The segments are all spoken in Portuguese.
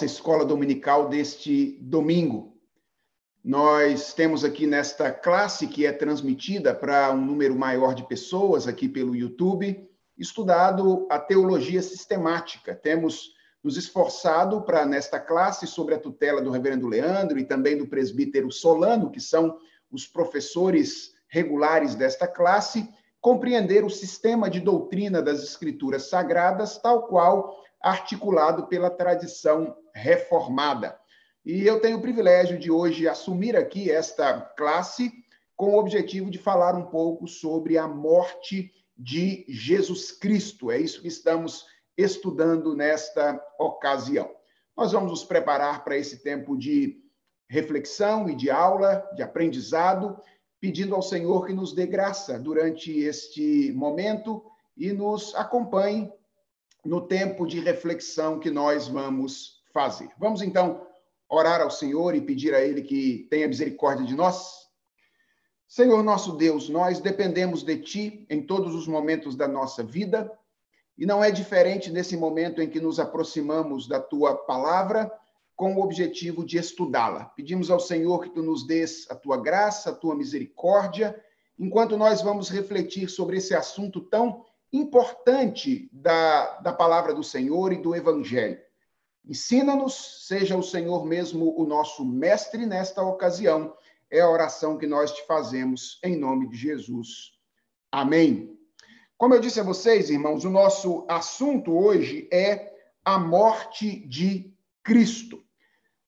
nossa escola dominical deste domingo. Nós temos aqui nesta classe, que é transmitida para um número maior de pessoas aqui pelo YouTube, estudado a teologia sistemática. Temos nos esforçado para, nesta classe, sobre a tutela do reverendo Leandro e também do presbítero Solano, que são os professores regulares desta classe, compreender o sistema de doutrina das Escrituras Sagradas, tal qual articulado pela tradição reformada. E eu tenho o privilégio de hoje assumir aqui esta classe com o objetivo de falar um pouco sobre a morte de Jesus Cristo. É isso que estamos estudando nesta ocasião. Nós vamos nos preparar para esse tempo de reflexão e de aula, de aprendizado, pedindo ao Senhor que nos dê graça durante este momento e nos acompanhe no tempo de reflexão que nós vamos fazer. Vamos então orar ao Senhor e pedir a Ele que tenha misericórdia de nós? Senhor nosso Deus, nós dependemos de Ti em todos os momentos da nossa vida e não é diferente nesse momento em que nos aproximamos da Tua palavra com o objetivo de estudá-la. Pedimos ao Senhor que Tu nos dês a Tua graça, a Tua misericórdia, enquanto nós vamos refletir sobre esse assunto tão importante da, da palavra do Senhor e do Evangelho. Ensina-nos, seja o Senhor mesmo o nosso mestre nesta ocasião. É a oração que nós te fazemos em nome de Jesus. Amém. Como eu disse a vocês, irmãos, o nosso assunto hoje é a morte de Cristo.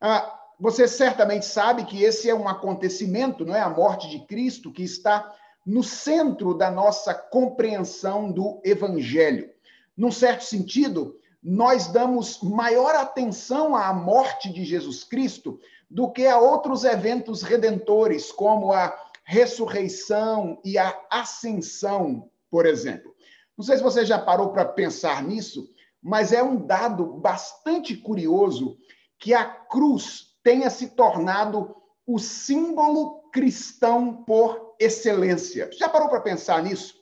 Ah, você certamente sabe que esse é um acontecimento, não é? A morte de Cristo, que está no centro da nossa compreensão do Evangelho. Num certo sentido, nós damos maior atenção à morte de Jesus Cristo do que a outros eventos redentores, como a ressurreição e a ascensão, por exemplo. Não sei se você já parou para pensar nisso, mas é um dado bastante curioso que a cruz tenha se tornado o símbolo cristão por excelência. Já parou para pensar nisso?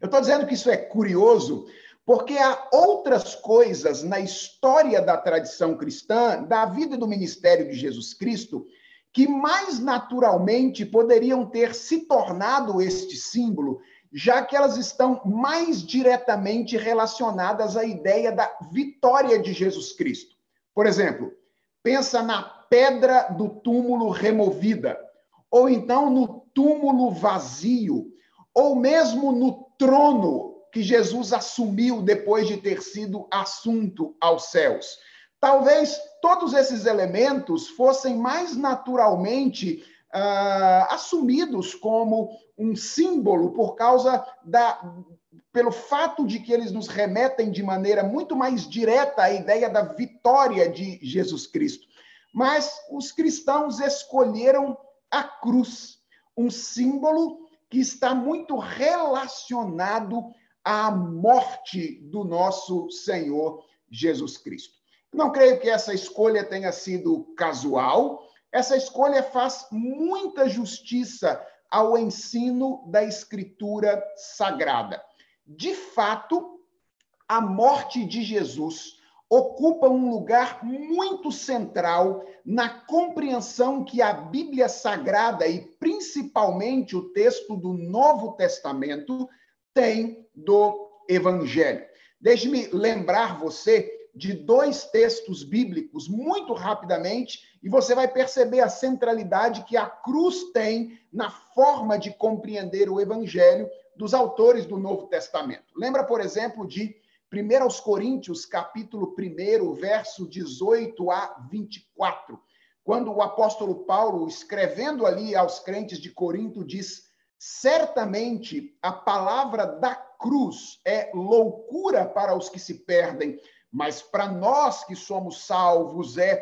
Eu estou dizendo que isso é curioso, porque há outras coisas na história da tradição cristã, da vida do ministério de Jesus Cristo, que mais naturalmente poderiam ter se tornado este símbolo, já que elas estão mais diretamente relacionadas à ideia da vitória de Jesus Cristo. Por exemplo, pensa na pedra do túmulo removida, ou então no túmulo vazio, ou mesmo no trono que Jesus assumiu depois de ter sido assunto aos céus. Talvez todos esses elementos fossem mais naturalmente uh, assumidos como um símbolo por causa da pelo fato de que eles nos remetem de maneira muito mais direta à ideia da vitória de Jesus Cristo. Mas os cristãos escolheram a cruz um símbolo que está muito relacionado à morte do nosso Senhor Jesus Cristo. Não creio que essa escolha tenha sido casual. Essa escolha faz muita justiça ao ensino da Escritura Sagrada. De fato, a morte de Jesus ocupa um lugar muito central na compreensão que a Bíblia Sagrada e principalmente o texto do Novo Testamento tem do Evangelho. Deixe-me lembrar você de dois textos bíblicos muito rapidamente e você vai perceber a centralidade que a cruz tem na forma de compreender o Evangelho dos autores do Novo Testamento. Lembra, por exemplo, de 1 aos Coríntios, capítulo 1, verso 18 a 24, quando o apóstolo Paulo, escrevendo ali aos crentes de Corinto, diz: Certamente a palavra da cruz é loucura para os que se perdem, mas para nós que somos salvos é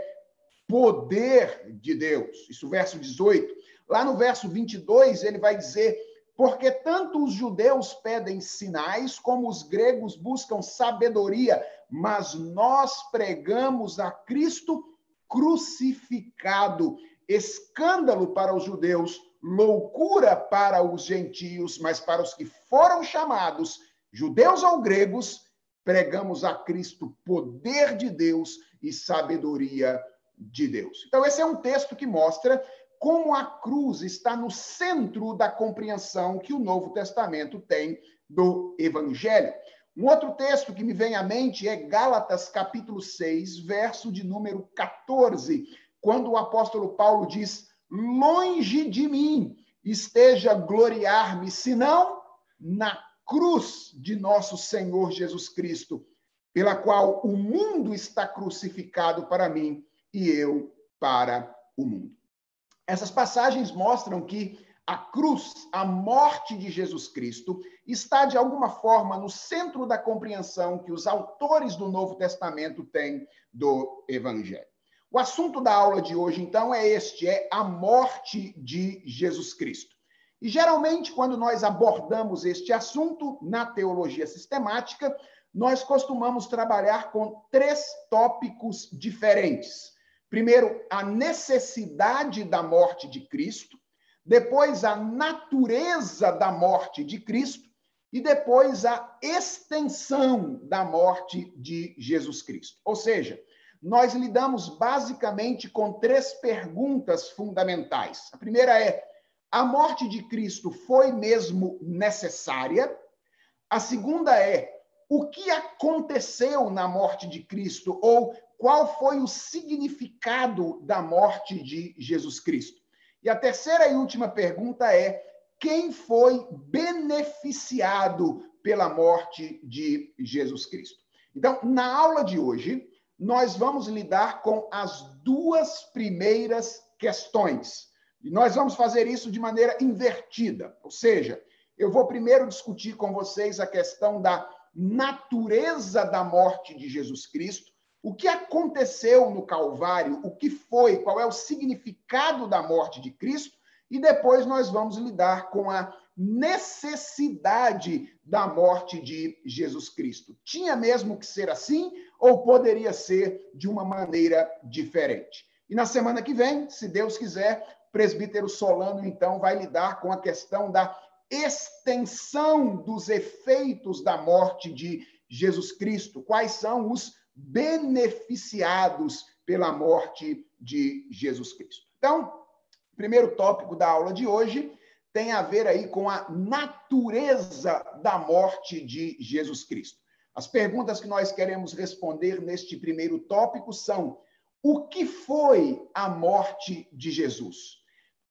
poder de Deus. Isso, verso 18. Lá no verso 22, ele vai dizer porque tanto os judeus pedem sinais, como os gregos buscam sabedoria, mas nós pregamos a Cristo crucificado, escândalo para os judeus, loucura para os gentios, mas para os que foram chamados, judeus ou gregos, pregamos a Cristo poder de Deus e sabedoria de Deus. Então, esse é um texto que mostra como a cruz está no centro da compreensão que o Novo Testamento tem do Evangelho. Um outro texto que me vem à mente é Gálatas, capítulo 6, verso de número 14, quando o apóstolo Paulo diz: Longe de mim esteja gloriar-me, senão na cruz de nosso Senhor Jesus Cristo, pela qual o mundo está crucificado para mim e eu para o mundo. Essas passagens mostram que a cruz, a morte de Jesus Cristo, está de alguma forma no centro da compreensão que os autores do Novo Testamento têm do Evangelho. O assunto da aula de hoje, então, é este: é a morte de Jesus Cristo. E geralmente, quando nós abordamos este assunto na teologia sistemática, nós costumamos trabalhar com três tópicos diferentes. Primeiro, a necessidade da morte de Cristo, depois, a natureza da morte de Cristo e depois a extensão da morte de Jesus Cristo. Ou seja, nós lidamos basicamente com três perguntas fundamentais. A primeira é: a morte de Cristo foi mesmo necessária? A segunda é: o que aconteceu na morte de Cristo ou qual foi o significado da morte de Jesus Cristo? E a terceira e última pergunta é: quem foi beneficiado pela morte de Jesus Cristo? Então, na aula de hoje, nós vamos lidar com as duas primeiras questões. E nós vamos fazer isso de maneira invertida. Ou seja, eu vou primeiro discutir com vocês a questão da natureza da morte de Jesus Cristo, o que aconteceu no Calvário, o que foi, qual é o significado da morte de Cristo, e depois nós vamos lidar com a necessidade da morte de Jesus Cristo. Tinha mesmo que ser assim ou poderia ser de uma maneira diferente? E na semana que vem, se Deus quiser, o presbítero Solano então vai lidar com a questão da extensão dos efeitos da morte de Jesus Cristo. Quais são os beneficiados pela morte de Jesus Cristo? Então, primeiro tópico da aula de hoje tem a ver aí com a natureza da morte de Jesus Cristo. As perguntas que nós queremos responder neste primeiro tópico são: o que foi a morte de Jesus?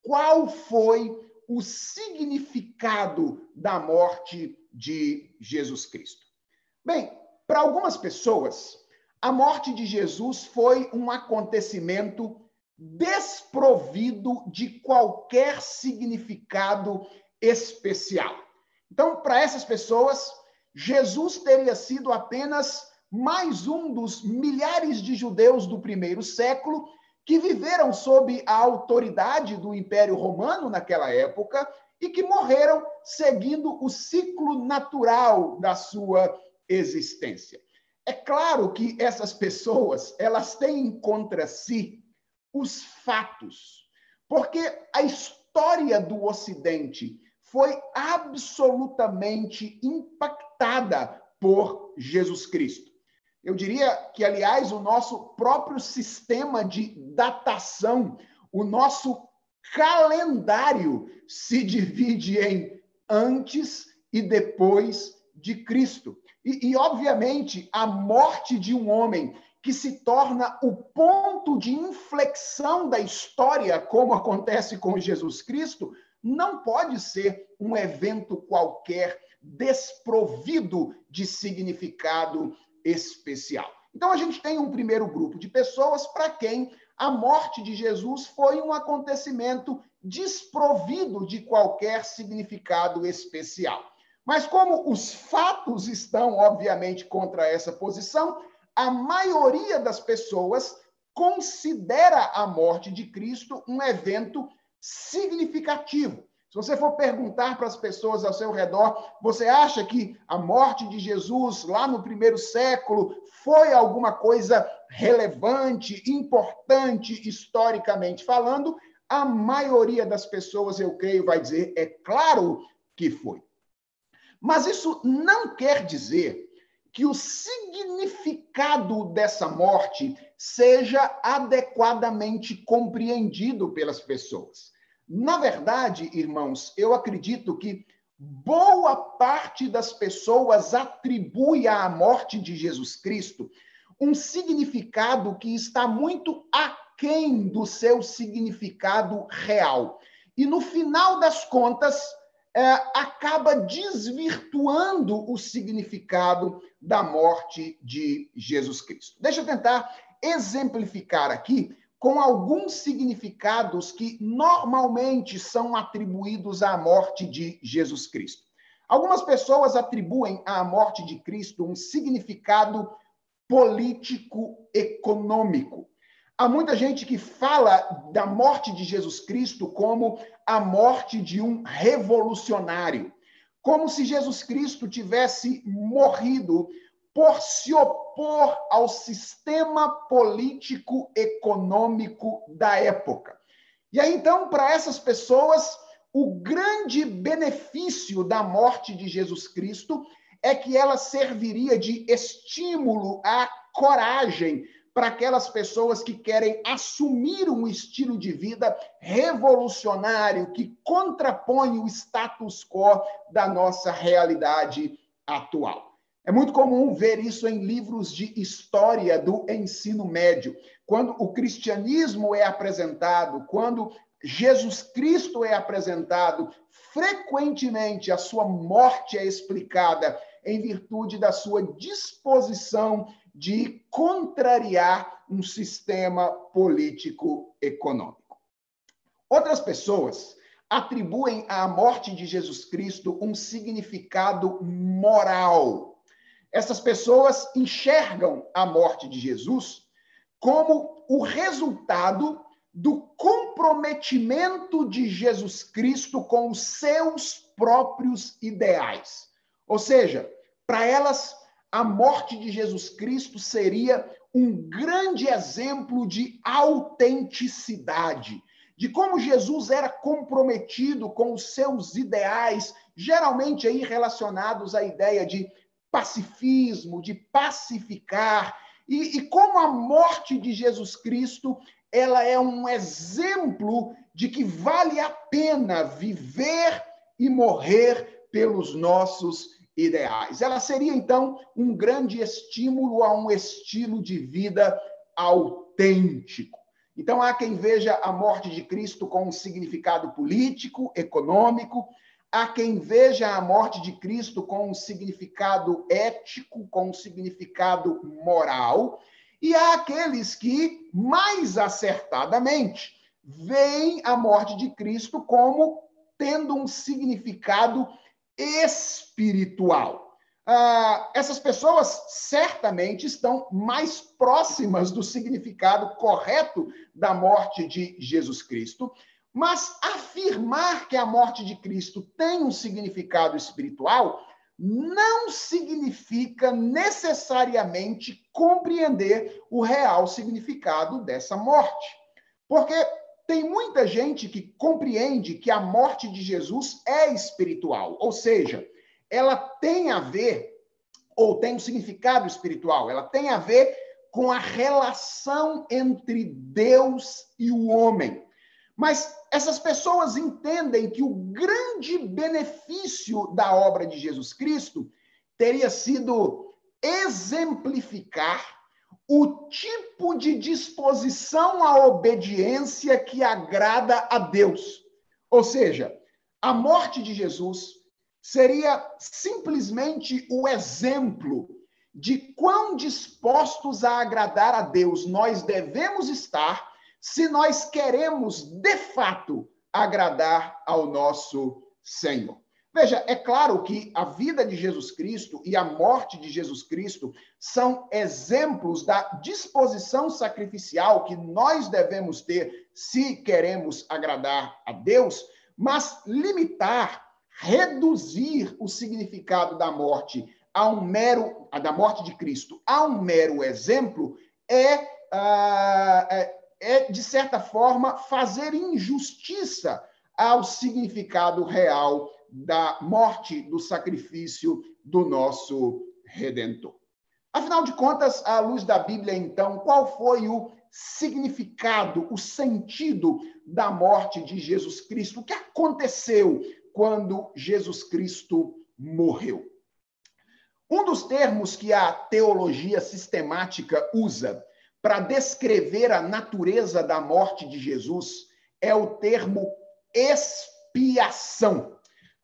Qual foi o significado da morte de Jesus Cristo? Bem, para algumas pessoas, a morte de Jesus foi um acontecimento desprovido de qualquer significado especial. Então, para essas pessoas, Jesus teria sido apenas mais um dos milhares de judeus do primeiro século que viveram sob a autoridade do Império Romano naquela época e que morreram seguindo o ciclo natural da sua existência. É claro que essas pessoas, elas têm contra si os fatos. Porque a história do Ocidente foi absolutamente impactada por Jesus Cristo. Eu diria que, aliás, o nosso próprio sistema de datação, o nosso calendário se divide em antes e depois de Cristo. E, e, obviamente, a morte de um homem que se torna o ponto de inflexão da história, como acontece com Jesus Cristo, não pode ser um evento qualquer desprovido de significado especial. Então, a gente tem um primeiro grupo de pessoas para quem a morte de Jesus foi um acontecimento desprovido de qualquer significado especial. Mas, como os fatos estão, obviamente, contra essa posição, a maioria das pessoas considera a morte de Cristo um evento significativo. Se você for perguntar para as pessoas ao seu redor, você acha que a morte de Jesus lá no primeiro século foi alguma coisa relevante, importante, historicamente falando? A maioria das pessoas, eu creio, vai dizer: é claro que foi. Mas isso não quer dizer que o significado dessa morte seja adequadamente compreendido pelas pessoas. Na verdade, irmãos, eu acredito que boa parte das pessoas atribui à morte de Jesus Cristo um significado que está muito aquém do seu significado real. E no final das contas, acaba desvirtuando o significado da morte de Jesus Cristo. Deixa eu tentar exemplificar aqui com alguns significados que normalmente são atribuídos à morte de Jesus Cristo. Algumas pessoas atribuem à morte de Cristo um significado político-econômico. Há muita gente que fala da morte de Jesus Cristo como a morte de um revolucionário, como se Jesus Cristo tivesse morrido por se opor ao sistema político econômico da época. E aí então, para essas pessoas, o grande benefício da morte de Jesus Cristo é que ela serviria de estímulo à coragem para aquelas pessoas que querem assumir um estilo de vida revolucionário que contrapõe o status quo da nossa realidade atual. É muito comum ver isso em livros de história do ensino médio. Quando o cristianismo é apresentado, quando Jesus Cristo é apresentado, frequentemente a sua morte é explicada em virtude da sua disposição de contrariar um sistema político econômico. Outras pessoas atribuem à morte de Jesus Cristo um significado moral. Essas pessoas enxergam a morte de Jesus como o resultado do comprometimento de Jesus Cristo com os seus próprios ideais. Ou seja, para elas, a morte de Jesus Cristo seria um grande exemplo de autenticidade, de como Jesus era comprometido com os seus ideais, geralmente aí relacionados à ideia de pacifismo, de pacificar, e, e como a morte de Jesus Cristo ela é um exemplo de que vale a pena viver e morrer pelos nossos ideais. Ela seria, então, um grande estímulo a um estilo de vida autêntico. Então, há quem veja a morte de Cristo com um significado político, econômico, há quem veja a morte de Cristo com um significado ético, com um significado moral, e há aqueles que, mais acertadamente, veem a morte de Cristo como tendo um significado espiritual. Ah, essas pessoas certamente estão mais próximas do significado correto da morte de Jesus Cristo, mas afirmar que a morte de Cristo tem um significado espiritual não significa necessariamente compreender o real significado dessa morte. Porque tem muita gente que compreende que a morte de Jesus é espiritual, ou seja, ela tem a ver, ou tem um significado espiritual, ela tem a ver com a relação entre Deus e o homem. Mas essas pessoas entendem que o grande benefício da obra de Jesus Cristo teria sido exemplificar o tipo de disposição à obediência que agrada a Deus. Ou seja, a morte de Jesus seria simplesmente o exemplo de quão dispostos a agradar a Deus nós devemos estar se nós queremos, de fato, agradar ao nosso Senhor. Veja, é claro que a vida de Jesus Cristo e a morte de Jesus Cristo são exemplos da disposição sacrificial que nós devemos ter se queremos agradar a Deus, mas limitar, reduzir o significado da morte a um mero da morte de Cristo a um mero exemplo é, uh, é, é de certa forma fazer injustiça ao significado real da morte, do sacrifício do nosso redentor. Afinal de contas, à luz da Bíblia, então, qual foi o significado, o sentido da morte de Jesus Cristo? O que aconteceu quando Jesus Cristo morreu? Um dos termos que a teologia sistemática usa para descrever a natureza da morte de Jesus é o termo expiação.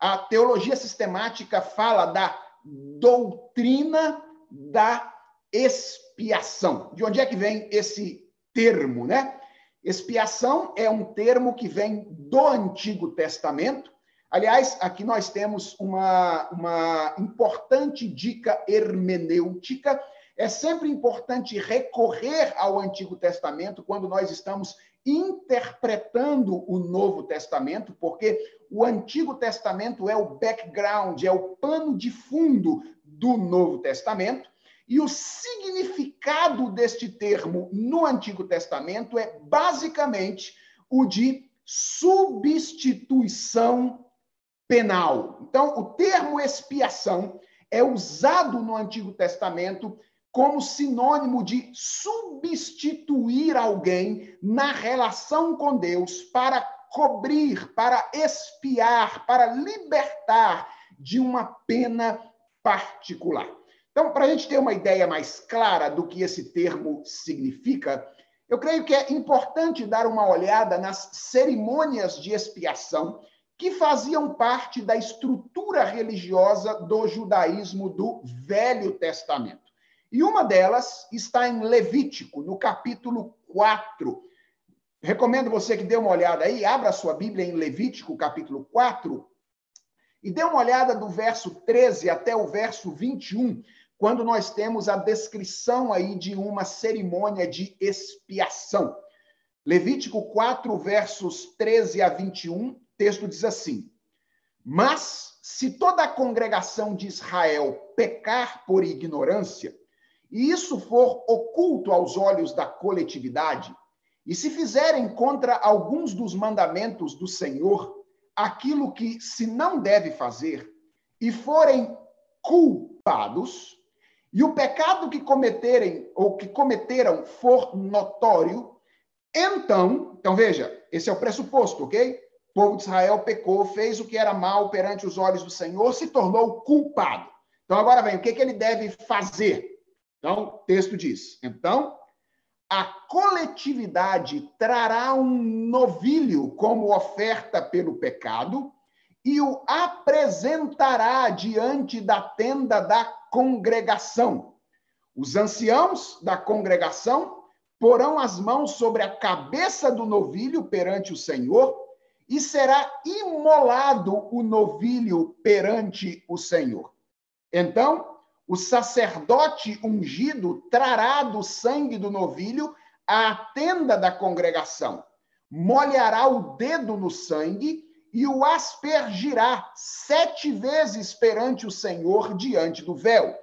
A teologia sistemática fala da doutrina da expiação. De onde é que vem esse termo, né? Expiação é um termo que vem do Antigo Testamento. Aliás, aqui nós temos uma, uma importante dica hermenêutica. É sempre importante recorrer ao Antigo Testamento quando nós estamos interpretando o Novo Testamento, porque o Antigo Testamento é o background, é o pano de fundo do Novo Testamento. E o significado deste termo no Antigo Testamento é basicamente o de substituição penal. Então, o termo expiação é usado no Antigo Testamento como sinônimo de substituir alguém na relação com Deus para cobrir, para expiar, para libertar de uma pena particular. Então, para a gente ter uma ideia mais clara do que esse termo significa, eu creio que é importante dar uma olhada nas cerimônias de expiação que faziam parte da estrutura religiosa do judaísmo do Velho Testamento. E uma delas está em Levítico, no capítulo 4. Recomendo você que dê uma olhada aí, abra sua Bíblia em Levítico, capítulo 4, e dê uma olhada do verso 13 até o verso 21, quando nós temos a descrição aí de uma cerimônia de expiação. Levítico 4, versos 13 a 21, texto diz assim: Mas se toda a congregação de Israel pecar por ignorância, e isso for oculto aos olhos da coletividade, e se fizerem contra alguns dos mandamentos do Senhor aquilo que se não deve fazer, e forem culpados, e o pecado que cometerem ou que cometeram for notório, então, então veja, esse é o pressuposto, ok? O povo de Israel pecou, fez o que era mal perante os olhos do Senhor, se tornou culpado. Então agora vem, o que, que ele deve fazer? Então, o texto diz: então, a coletividade trará um novilho como oferta pelo pecado e o apresentará diante da tenda da congregação. Os anciãos da congregação porão as mãos sobre a cabeça do novilho perante o Senhor e será imolado o novilho perante o Senhor. Então, o sacerdote ungido trará do sangue do novilho à tenda da congregação, molhará o dedo no sangue e o aspergirá sete vezes perante o Senhor diante do véu.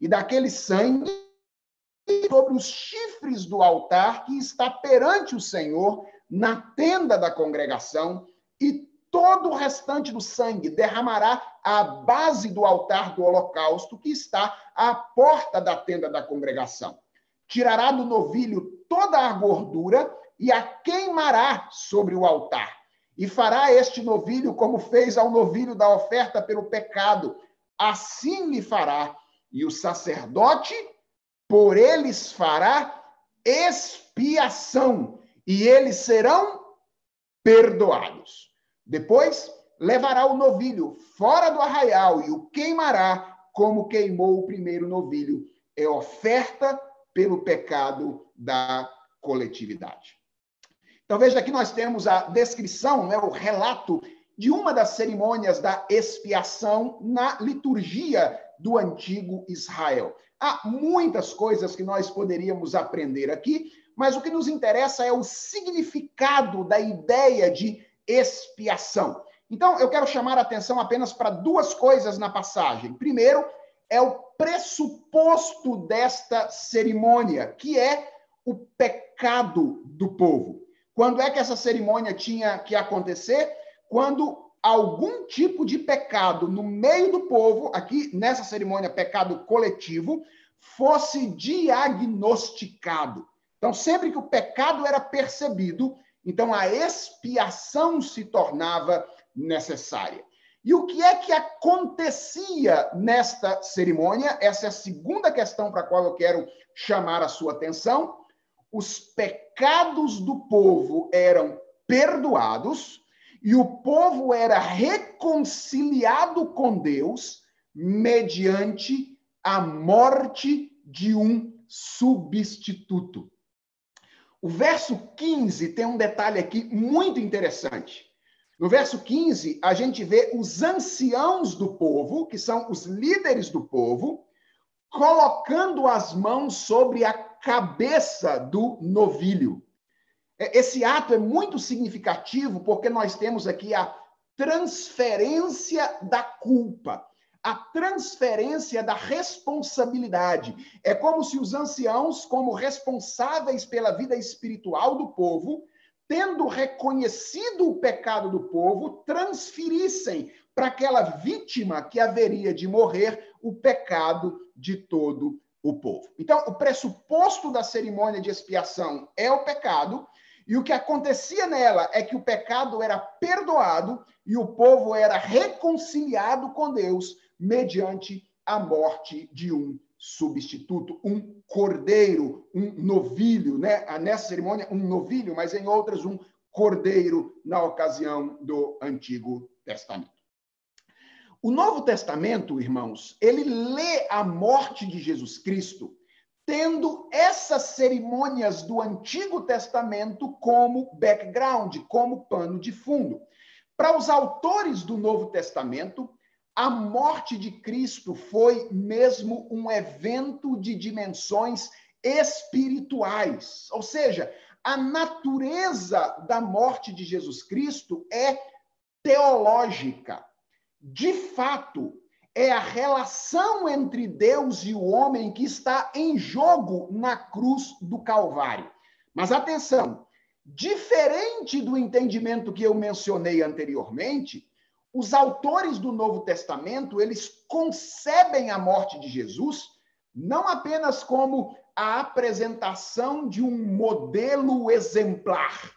E daquele sangue sobre os chifres do altar que está perante o Senhor na tenda da congregação, e todo o restante do sangue derramará à base do altar do holocausto que está à porta da tenda da congregação. Tirará do novilho toda a gordura e a queimará sobre o altar e fará este novilho como fez ao novilho da oferta pelo pecado. Assim lhe fará, e o sacerdote por eles fará expiação, e eles serão perdoados. Depois levará o novilho fora do arraial e o queimará, como queimou o primeiro novilho. É oferta pelo pecado da coletividade. Então veja aqui nós temos a descrição, né, o relato de uma das cerimônias da expiação na liturgia do antigo Israel. Há muitas coisas que nós poderíamos aprender aqui, mas o que nos interessa é o significado da ideia de expiação. Então, eu quero chamar a atenção apenas para duas coisas na passagem. Primeiro, é o pressuposto desta cerimônia, que é o pecado do povo. Quando é que essa cerimônia tinha que acontecer? Quando algum tipo de pecado no meio do povo, aqui nessa cerimônia, pecado coletivo, fosse diagnosticado. Então, sempre que o pecado era percebido, então a expiação se tornava necessária. E o que é que acontecia nesta cerimônia? Essa é a segunda questão para a qual eu quero chamar a sua atenção. Os pecados do povo eram perdoados e o povo era reconciliado com Deus mediante a morte de um substituto. O verso 15 tem um detalhe aqui muito interessante. No verso 15, a gente vê os anciãos do povo, que são os líderes do povo, colocando as mãos sobre a cabeça do novilho. É, esse ato é muito significativo porque nós temos aqui a transferência da culpa, a transferência da responsabilidade. É como se os anciãos, como responsáveis pela vida espiritual do povo, tendo reconhecido o pecado do povo, transferissem para aquela vítima que haveria de morrer o pecado de todo o povo. Então, o pressuposto da cerimônia de expiação é o pecado, e o que acontecia nela é que o pecado era perdoado e o povo era reconciliado com Deus mediante a morte de um substituto, um cordeiro, um novilho, né? Nessa cerimônia, um novilho, mas em outras, um cordeiro na ocasião do Antigo Testamento. O Novo Testamento, irmãos, ele lê a morte de Jesus Cristo tendo essas cerimônias do Antigo Testamento como background, como pano de fundo. Para os autores do Novo Testamento, a morte de Cristo foi mesmo um evento de dimensões espirituais. Ou seja, a natureza da morte de Jesus Cristo é teológica. De fato, é a relação entre Deus e o homem que está em jogo na cruz do Calvário. Mas atenção, diferente do entendimento que eu mencionei anteriormente, os autores do Novo Testamento, eles concebem a morte de Jesus não apenas como a apresentação de um modelo exemplar,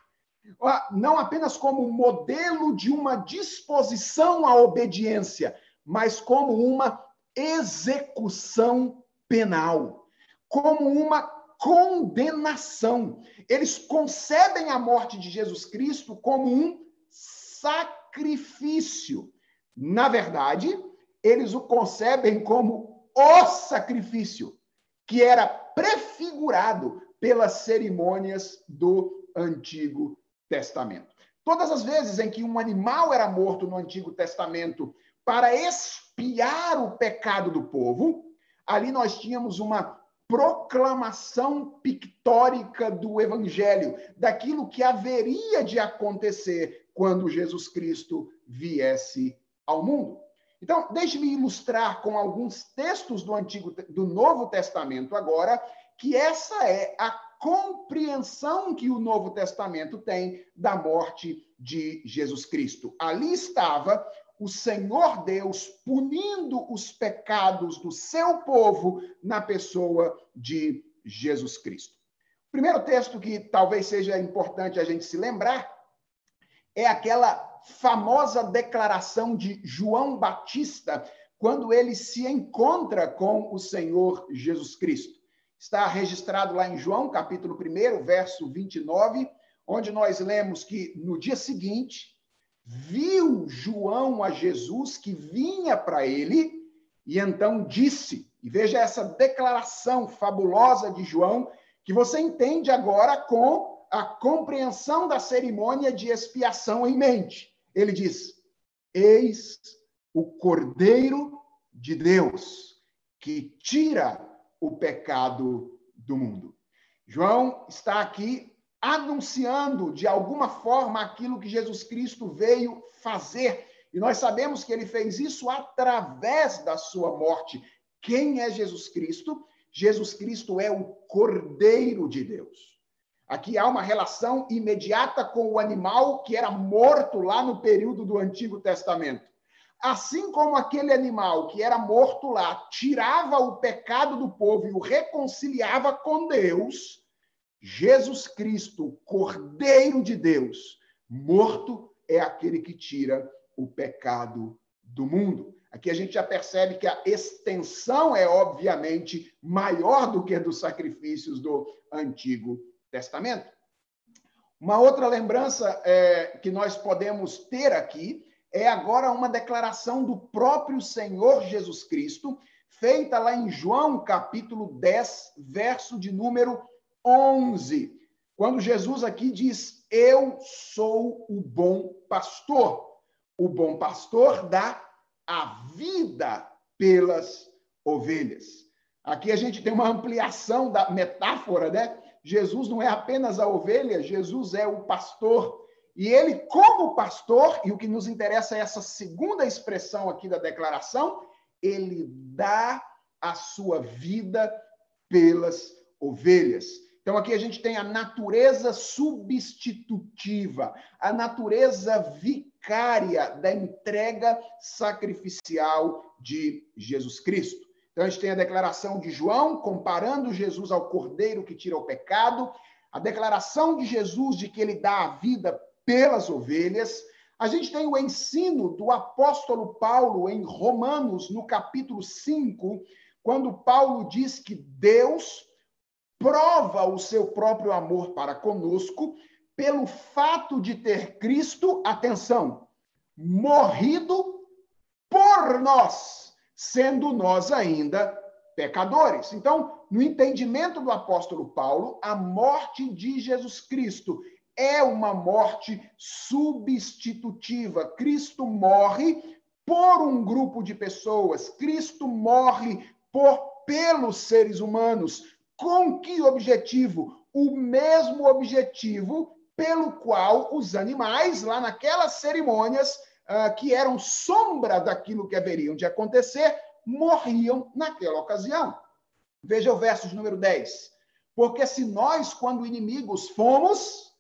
não apenas como modelo de uma disposição à obediência, mas como uma execução penal, como uma condenação. Eles concebem a morte de Jesus Cristo como um sacrifício. Na verdade, eles o concebem como o sacrifício, que era prefigurado pelas cerimônias do Antigo Testamento. Todas as vezes em que um animal era morto no Antigo Testamento para expiar o pecado do povo, ali nós tínhamos uma proclamação pictórica do evangelho, daquilo que haveria de acontecer quando Jesus Cristo viesse ao mundo. Então, deixe-me ilustrar com alguns textos do Antigo do Novo Testamento agora, que essa é a compreensão que o Novo Testamento tem da morte de Jesus Cristo. Ali estava o Senhor Deus punindo os pecados do seu povo na pessoa de Jesus Cristo. O primeiro texto que talvez seja importante a gente se lembrar é aquela famosa declaração de João Batista quando ele se encontra com o Senhor Jesus Cristo. Está registrado lá em João, capítulo 1, verso 29, onde nós lemos que no dia seguinte, viu João a Jesus que vinha para ele e então disse, e veja essa declaração fabulosa de João, que você entende agora com a compreensão da cerimônia de expiação em mente. Ele diz: Eis o Cordeiro de Deus que tira o pecado do mundo. João está aqui anunciando de alguma forma aquilo que Jesus Cristo veio fazer. E nós sabemos que ele fez isso através da sua morte. Quem é Jesus Cristo? Jesus Cristo é o Cordeiro de Deus. Aqui há uma relação imediata com o animal que era morto lá no período do Antigo Testamento. Assim como aquele animal que era morto lá tirava o pecado do povo e o reconciliava com Deus, Jesus Cristo, Cordeiro de Deus, morto, é aquele que tira o pecado do mundo. Aqui a gente já percebe que a extensão é, obviamente, maior do que dos sacrifícios do Antigo Testamento. Uma outra lembrança é, que nós podemos ter aqui é agora uma declaração do próprio Senhor Jesus Cristo, feita lá em João capítulo 10, verso de número 11, quando Jesus aqui diz: Eu sou o bom pastor. O bom pastor dá a vida pelas ovelhas. Aqui a gente tem uma ampliação da metáfora, né? Jesus não é apenas a ovelha, Jesus é o pastor. E ele, como pastor, e o que nos interessa é essa segunda expressão aqui da declaração, ele dá a sua vida pelas ovelhas. Então, aqui a gente tem a natureza substitutiva, a natureza vicária da entrega sacrificial de Jesus Cristo. Então, a gente tem a declaração de João, comparando Jesus ao cordeiro que tira o pecado, a declaração de Jesus de que ele dá a vida pelas ovelhas. A gente tem o ensino do apóstolo Paulo em Romanos, no capítulo 5, quando Paulo diz que Deus prova o seu próprio amor para conosco pelo fato de ter Cristo, atenção, morrido por nós, sendo nós ainda pecadores. Então, no entendimento do apóstolo Paulo, a morte de Jesus Cristo é uma morte substitutiva. Cristo morre por um grupo de pessoas, Cristo morre por pelos seres humanos, com que objetivo? O mesmo objetivo pelo qual os animais, lá naquelas cerimônias, que eram sombra daquilo que haveriam de acontecer, morriam naquela ocasião. Veja o verso número 10. Porque se nós, quando inimigos, fomos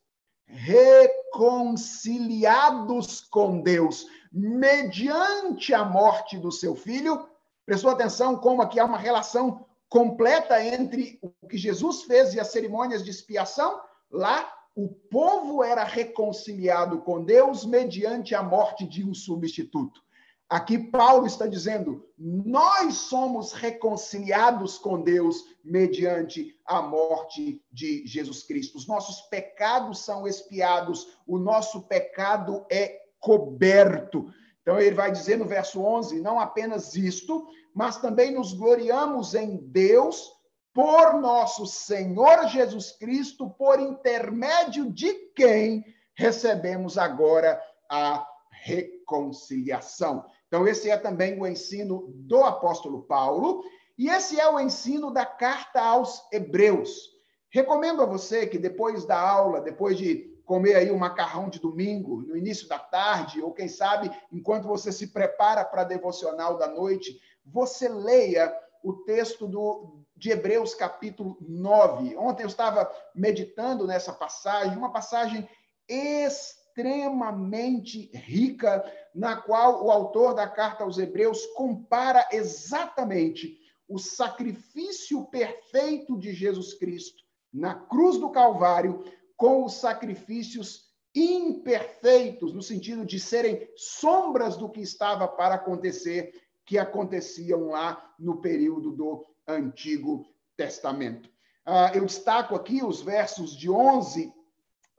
reconciliados com Deus mediante a morte do seu filho, prestou atenção como aqui há uma relação completa entre o que Jesus fez e as cerimônias de expiação. Lá, o povo era reconciliado com Deus mediante a morte de um substituto. Aqui, Paulo está dizendo: nós somos reconciliados com Deus mediante a morte de Jesus Cristo. Os nossos pecados são expiados, o nosso pecado é coberto. Então, ele vai dizer no verso 11: não apenas isto, mas também nos gloriamos em Deus por nosso Senhor Jesus Cristo, por intermédio de quem recebemos agora a reconciliação. Então, esse é também o ensino do apóstolo Paulo, e esse é o ensino da carta aos Hebreus. Recomendo a você que depois da aula, depois de comer aí um macarrão de domingo, no início da tarde, ou quem sabe, enquanto você se prepara para a devocional da noite, você leia o texto do, de Hebreus, capítulo 9. Ontem eu estava meditando nessa passagem, uma passagem extremamente rica, na qual o autor da carta aos Hebreus compara exatamente o sacrifício perfeito de Jesus Cristo na cruz do Calvário com os sacrifícios imperfeitos, no sentido de serem sombras do que estava para acontecer que aconteciam lá no período do Antigo Testamento. Uh, eu destaco aqui os versos de 11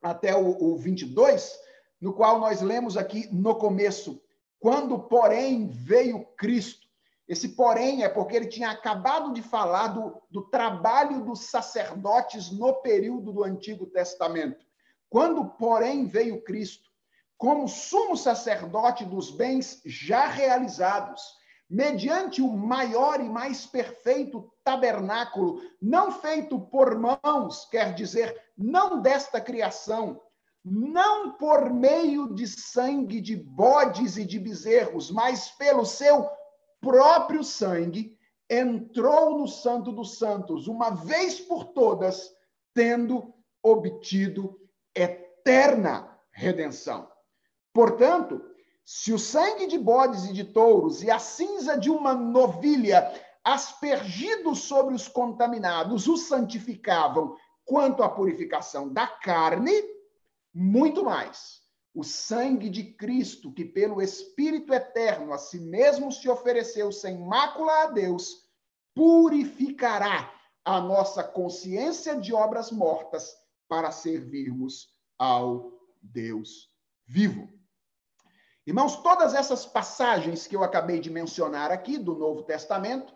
até o, o 22, no qual nós lemos aqui no começo, quando, porém, veio Cristo. Esse porém é porque ele tinha acabado de falar do, do trabalho dos sacerdotes no período do Antigo Testamento. Quando, porém, veio Cristo, como sumo sacerdote dos bens já realizados, mediante o maior e mais perfeito tabernáculo, não feito por mãos, quer dizer, não desta criação, não por meio de sangue de bodes e de bezerros, mas pelo seu próprio sangue, entrou no Santo dos Santos, uma vez por todas, tendo obtido eterna redenção. Portanto, se o sangue de bodes e de touros e a cinza de uma novilha aspergidos sobre os contaminados os santificavam quanto à purificação da carne, muito mais. O sangue de Cristo, que pelo Espírito eterno a si mesmo se ofereceu sem mácula a Deus, purificará a nossa consciência de obras mortas para servirmos ao Deus vivo. Irmãos, todas essas passagens que eu acabei de mencionar aqui do Novo Testamento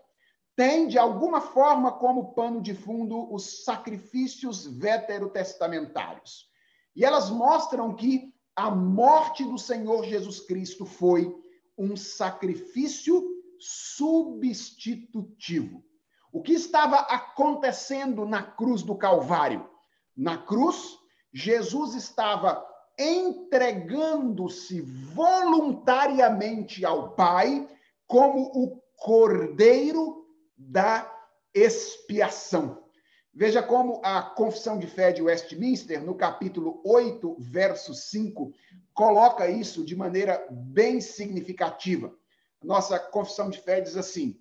têm, de alguma forma, como pano de fundo os sacrifícios veterotestamentários. E elas mostram que a morte do Senhor Jesus Cristo foi um sacrifício substitutivo. O que estava acontecendo na cruz do Calvário? Na cruz, Jesus estava entregando-se voluntariamente ao Pai como o cordeiro da expiação. Veja como a Confissão de Fé de Westminster, no capítulo 8, verso 5, coloca isso de maneira bem significativa. Nossa Confissão de Fé diz assim: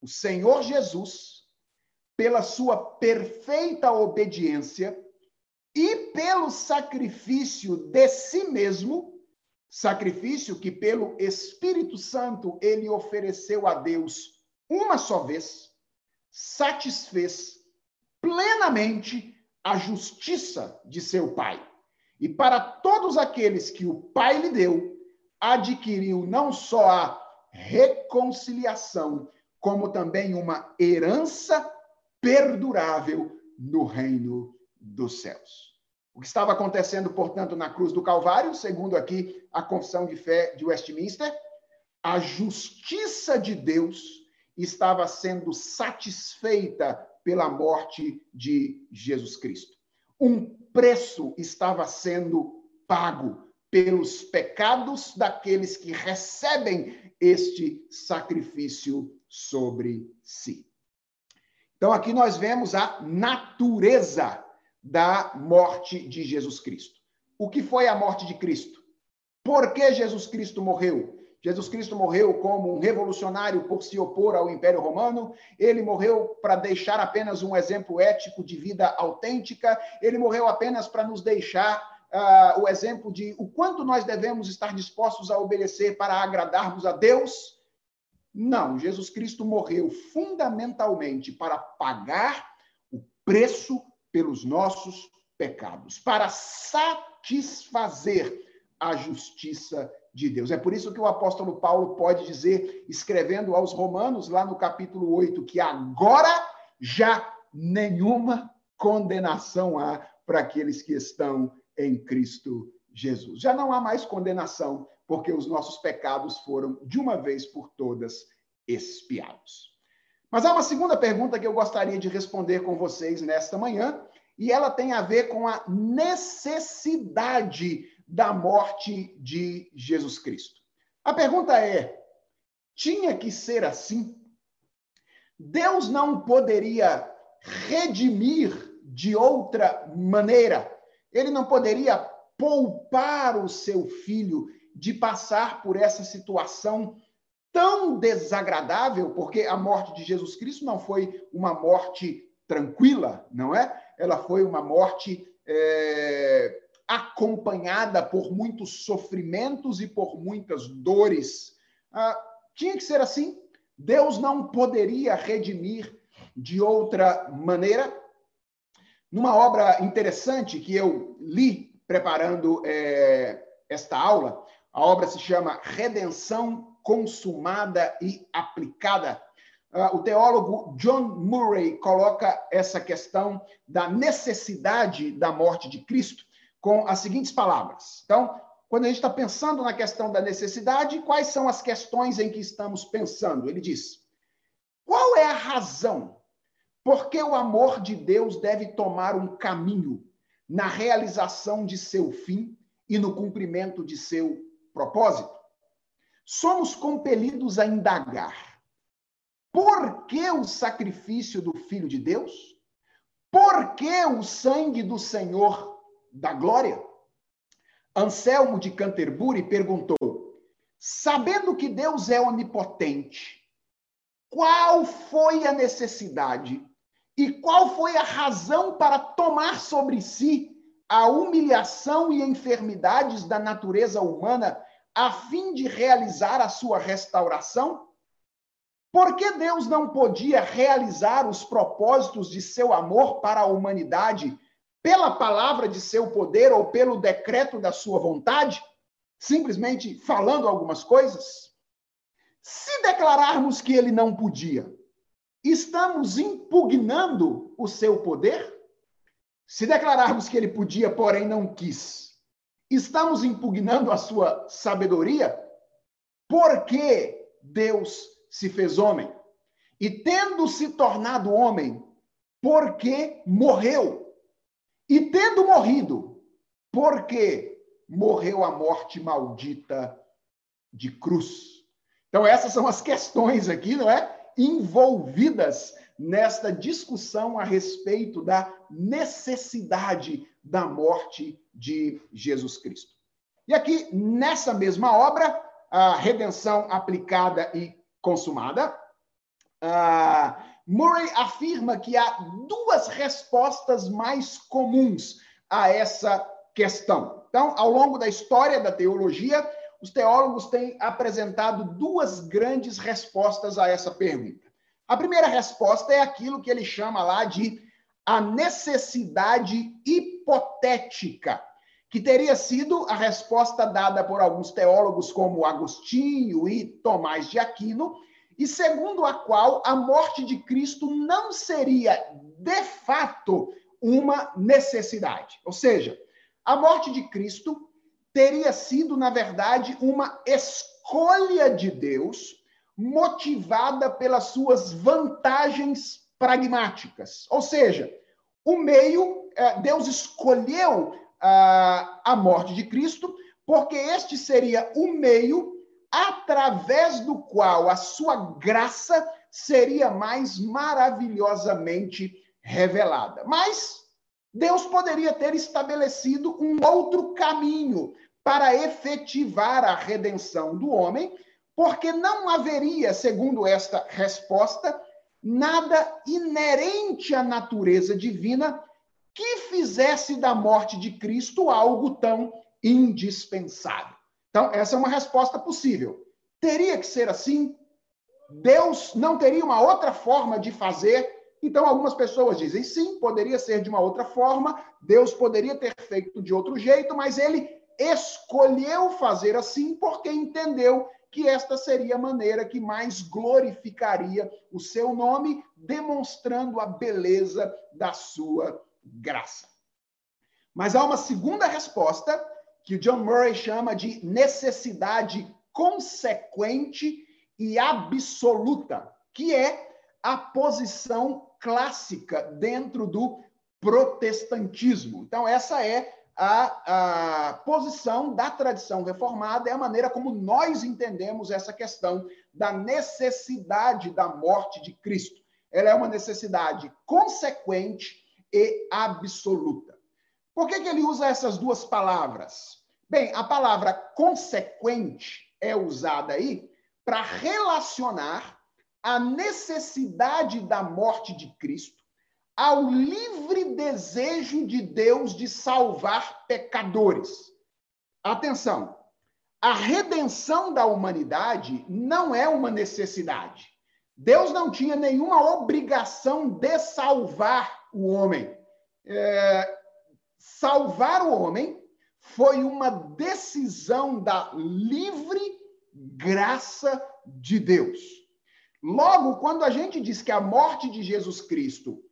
o Senhor Jesus, pela sua perfeita obediência e pelo sacrifício de si mesmo, sacrifício que pelo Espírito Santo ele ofereceu a Deus uma só vez, satisfez plenamente a justiça de seu Pai. E para todos aqueles que o Pai lhe deu, adquiriu não só a reconciliação, como também uma herança perdurável no reino dos céus. O que estava acontecendo, portanto, na cruz do Calvário, segundo aqui a confissão de fé de Westminster, a justiça de Deus estava sendo satisfeita pela morte de Jesus Cristo. Um preço estava sendo pago pelos pecados daqueles que recebem este sacrifício sobre si. Então, aqui nós vemos a natureza da morte de Jesus Cristo. O que foi a morte de Cristo? Por que Jesus Cristo morreu? Jesus Cristo morreu como um revolucionário por se opor ao Império Romano, ele morreu para deixar apenas um exemplo ético de vida autêntica, ele morreu apenas para nos deixar uh, o exemplo de o quanto nós devemos estar dispostos a obedecer para agradarmos a Deus. Não, Jesus Cristo morreu fundamentalmente para pagar o preço pelos nossos pecados, para satisfazer a justiça de Deus. É por isso que o apóstolo Paulo pode dizer, escrevendo aos Romanos, lá no capítulo 8, que agora já nenhuma condenação há para aqueles que estão em Cristo Jesus. Já não há mais condenação porque os nossos pecados foram, de uma vez por todas, expiados. Mas há uma segunda pergunta que eu gostaria de responder com vocês nesta manhã, e ela tem a ver com a necessidade da morte de Jesus Cristo. A pergunta é: tinha que ser assim? Deus não poderia redimir de outra maneira? Ele não poderia poupar o seu filho de passar por essa situação tão desagradável, porque a morte de Jesus Cristo não foi uma morte tranquila, não é? Ela foi uma morte é, acompanhada por muitos sofrimentos e por muitas dores. Ah, tinha que ser assim. Deus não poderia redimir de outra maneira. Numa obra interessante que eu li preparando é, esta aula, a obra se chama Redenção Consumada e Aplicada. Uh, o teólogo John Murray coloca essa questão da necessidade da morte de Cristo com as seguintes palavras. Então, quando a gente está pensando na questão da necessidade, quais são as questões em que estamos pensando? Ele diz: qual é a razão por que o amor de Deus deve tomar um caminho na realização de seu fim e no cumprimento de seu propósito, somos compelidos a indagar por que o sacrifício do Filho de Deus? Por que o sangue do Senhor da glória? Anselmo de Canterbury perguntou: sabendo que Deus é onipotente, qual foi a necessidade e qual foi a razão para tomar sobre si a humilhação e enfermidades da natureza humana a fim de realizar a sua restauração? Por que Deus não podia realizar os propósitos de seu amor para a humanidade pela palavra de seu poder ou pelo decreto da sua vontade? Simplesmente falando algumas coisas? Se declararmos que ele não podia, estamos impugnando o seu poder? Se declararmos que ele podia, porém não quis, estamos impugnando a sua sabedoria? Por que Deus se fez homem? E tendo se tornado homem, porque morreu? E tendo morrido, porque morreu a morte maldita de cruz? Então, essas são as questões aqui, não é? envolvidas nesta discussão a respeito da necessidade da morte de Jesus Cristo. E aqui, nessa mesma obra, a redenção aplicada e consumada, Murray afirma que há duas respostas mais comuns a essa questão. Então, ao longo da história da teologia, os teólogos têm apresentado duas grandes respostas a essa pergunta. A primeira resposta é aquilo que ele chama lá de a necessidade hipotética, que teria sido a resposta dada por alguns teólogos como Agostinho e Tomás de Aquino, e segundo a qual a morte de Cristo não seria de fato uma necessidade. Ou seja, a morte de Cristo teria sido, na verdade, uma escolha de Deus motivada pelas suas vantagens pragmáticas. Ou seja, o meio, é, Deus escolheu a morte de Cristo, porque este seria o meio através do qual a sua graça seria mais maravilhosamente revelada. Mas Deus poderia ter estabelecido um outro caminho para efetivar a redenção do homem, porque não haveria, segundo esta resposta, nada inerente à natureza divina que fizesse da morte de Cristo algo tão indispensável. Então, essa é uma resposta possível. Teria que ser assim? Deus não teria uma outra forma de fazer? Então, algumas pessoas dizem sim, poderia ser de uma outra forma, Deus poderia ter feito de outro jeito, mas ele escolheu fazer assim porque entendeu que esta seria a maneira que mais glorificaria o seu nome, demonstrando a beleza da sua graça. Mas há uma segunda resposta que John Murray chama de necessidade consequente e absoluta, que é a posição clássica dentro do protestantismo. Então, essa é a, a posição da tradição reformada, é a maneira como nós entendemos essa questão da necessidade da morte de Cristo. Ela é uma necessidade consequente e absoluta. Por que, que ele usa essas duas palavras? Bem, a palavra consequente é usada aí para relacionar a necessidade da morte de Cristo ao livre desejo de Deus de salvar pecadores. Atenção, a redenção da humanidade não é uma necessidade. Deus não tinha nenhuma obrigação de salvar o homem. É, salvar o homem foi uma decisão da livre graça de Deus. Logo, quando a gente diz que a morte de Jesus Cristo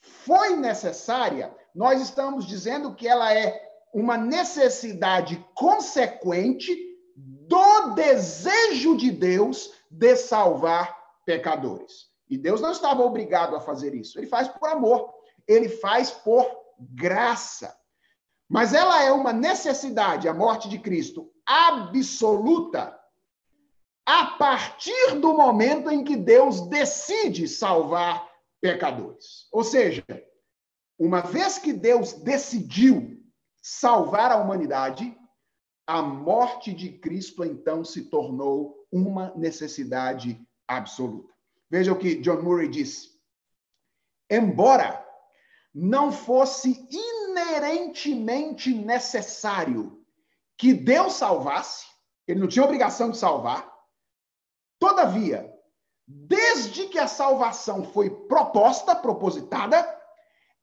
foi necessária, nós estamos dizendo que ela é uma necessidade consequente do desejo de Deus de salvar pecadores. E Deus não estava obrigado a fazer isso. Ele faz por amor, ele faz por graça. Mas ela é uma necessidade, a morte de Cristo, absoluta, a partir do momento em que Deus decide salvar pecadores. Ou seja, uma vez que Deus decidiu salvar a humanidade, a morte de Cristo então se tornou uma necessidade absoluta. Veja o que John Murray diz. Embora não fosse inerentemente necessário que Deus salvasse, ele não tinha obrigação de salvar, todavia, desde que a salvação foi proposta, propositada,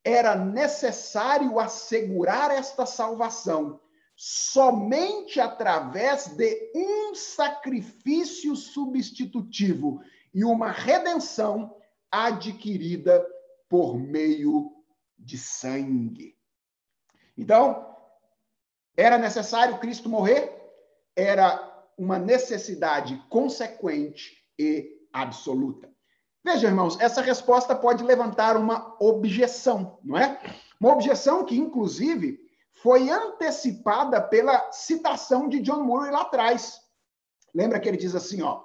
era necessário assegurar esta salvação somente através de um sacrifício substitutivo e uma redenção adquirida por meio de sangue. Então, era necessário Cristo morrer? Era uma necessidade consequente e absoluta. Veja, irmãos, essa resposta pode levantar uma objeção, não é? Uma objeção que, inclusive, foi antecipada pela citação de John Murray lá atrás. Lembra que ele diz assim, ó: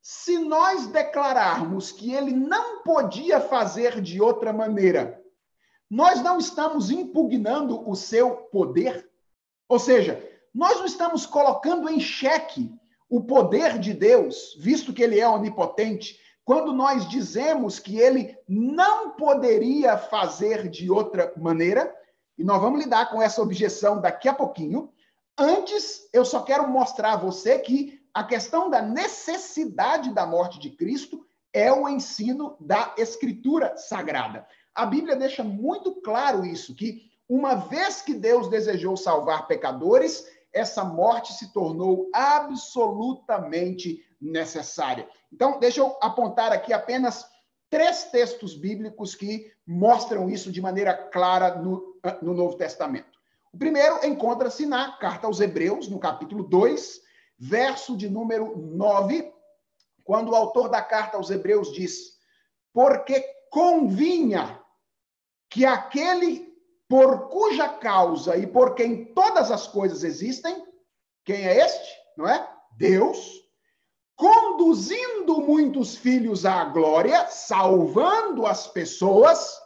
se nós declararmos que ele não podia fazer de outra maneira, nós não estamos impugnando o seu poder? Ou seja, nós não estamos colocando em xeque o poder de Deus, visto que ele é onipotente, quando nós dizemos que ele não poderia fazer de outra maneira, e nós vamos lidar com essa objeção daqui a pouquinho. Antes, eu só quero mostrar a você que a questão da necessidade da morte de Cristo é o ensino da Escritura Sagrada. A Bíblia deixa muito claro isso, que uma vez que Deus desejou salvar pecadores, essa morte se tornou absolutamente necessária. Então, deixa eu apontar aqui apenas três textos bíblicos que mostram isso de maneira clara no, no Novo Testamento. O primeiro encontra-se na carta aos Hebreus, no capítulo 2, verso de número 9, quando o autor da carta aos Hebreus diz: Porque convinha que aquele por cuja causa e por quem todas as coisas existem, quem é este? Não é? Deus, conduzindo muitos filhos à glória, salvando as pessoas,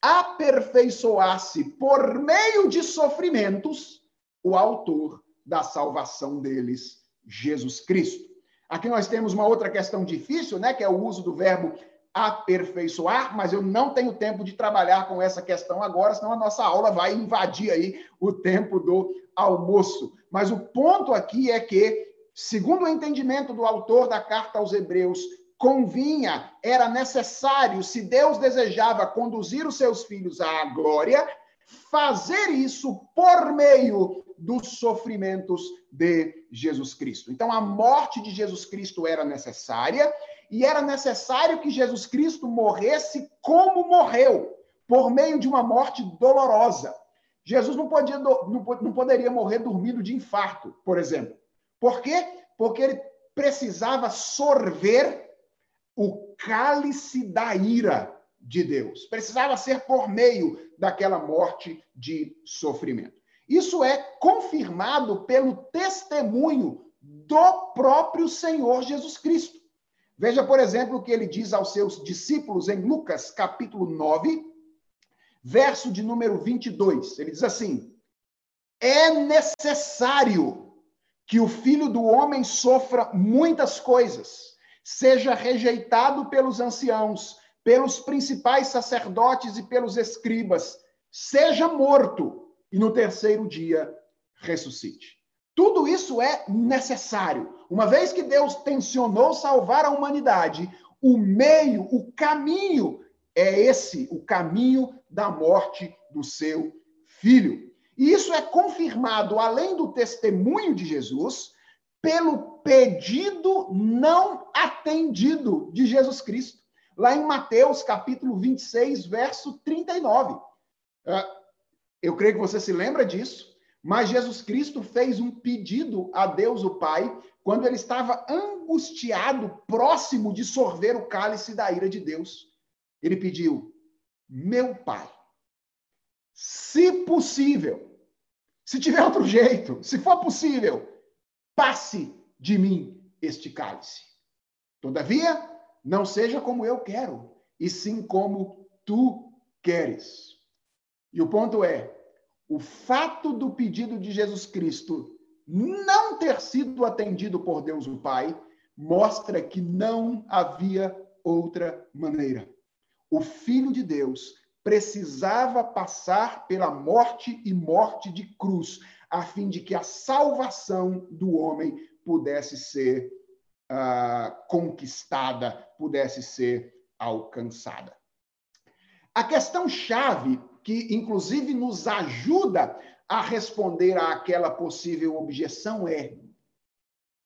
aperfeiçoasse por meio de sofrimentos o autor da salvação deles Jesus Cristo. Aqui nós temos uma outra questão difícil, né, que é o uso do verbo aperfeiçoar, mas eu não tenho tempo de trabalhar com essa questão agora, senão a nossa aula vai invadir aí o tempo do almoço. Mas o ponto aqui é que, segundo o entendimento do autor da carta aos Hebreus, convinha, era necessário, se Deus desejava conduzir os seus filhos à glória, fazer isso por meio dos sofrimentos de Jesus Cristo. Então, a morte de Jesus Cristo era necessária e era necessário que Jesus Cristo morresse como morreu, por meio de uma morte dolorosa. Jesus não, podia, não, poderia morrer dormindo de infarto, por exemplo. Por quê? Porque ele precisava sorver o cálice da ira de Deus. Precisava ser por meio daquela morte de sofrimento. Isso é confirmado pelo testemunho do próprio Senhor Jesus Cristo. Veja, por exemplo, o que ele diz aos seus discípulos em Lucas, capítulo 9, verso de número 22. Ele diz assim: É necessário que o filho do homem sofra muitas coisas, seja rejeitado pelos anciãos, pelos principais sacerdotes e pelos escribas, seja morto e no terceiro dia ressuscite. Tudo isso é necessário. Uma vez que Deus tensionou salvar a humanidade, o meio, o caminho é esse, o caminho da morte do seu filho. E isso é confirmado, além do testemunho de Jesus, pelo pedido não atendido de Jesus Cristo. Lá em Mateus, capítulo 26, verso 39. Eu creio que você se lembra disso, mas Jesus Cristo fez um pedido a Deus o Pai quando ele estava angustiado, próximo de sorver o cálice da ira de Deus. Ele pediu: Meu Pai, se possível, se tiver outro jeito, se for possível, passe de mim este cálice. Todavia, não seja como eu quero, e sim como tu queres. E o ponto é: o fato do pedido de Jesus Cristo não ter sido atendido por Deus o Pai mostra que não havia outra maneira. O Filho de Deus precisava passar pela morte e morte de cruz, a fim de que a salvação do homem pudesse ser uh, conquistada, pudesse ser alcançada. A questão chave, que inclusive nos ajuda a responder àquela possível objeção, é: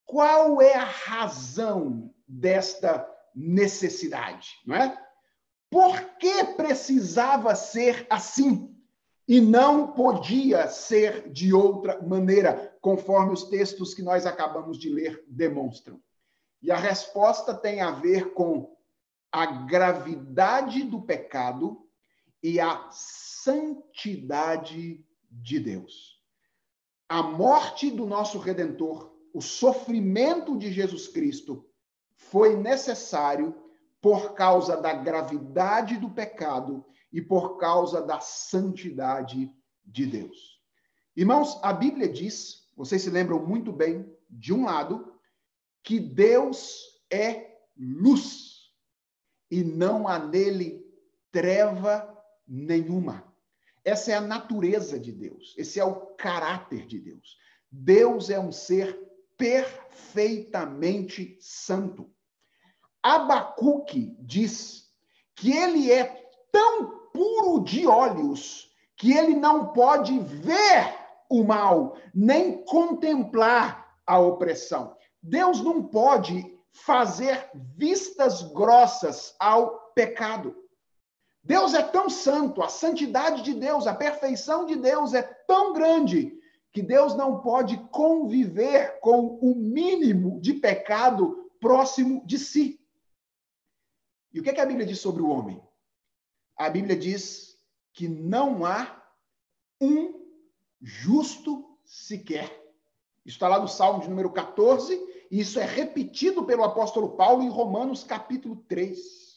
qual é a razão desta necessidade, não é? Por que precisava ser assim e não podia ser de outra maneira, conforme os textos que nós acabamos de ler demonstram? E a resposta tem a ver com a gravidade do pecado e a santidade de Deus. A morte do nosso redentor, o sofrimento de Jesus Cristo foi necessário por causa da gravidade do pecado e por causa da santidade de Deus. Irmãos, a Bíblia diz, vocês se lembram muito bem, de um lado, que Deus é luz e não há nele treva nenhuma. Essa é a natureza de Deus, esse é o caráter de Deus. Deus é um ser perfeitamente santo. Abacuque diz que ele é tão puro de olhos que ele não pode ver o mal, nem contemplar a opressão. Deus não pode fazer vistas grossas ao pecado. Deus é tão santo, a santidade de Deus, a perfeição de Deus é tão grande que Deus não pode conviver com o mínimo de pecado próximo de si. E o que, é que a Bíblia diz sobre o homem? A Bíblia diz que não há um justo sequer. Isso está lá no Salmo de número 14, e isso é repetido pelo apóstolo Paulo em Romanos capítulo 3.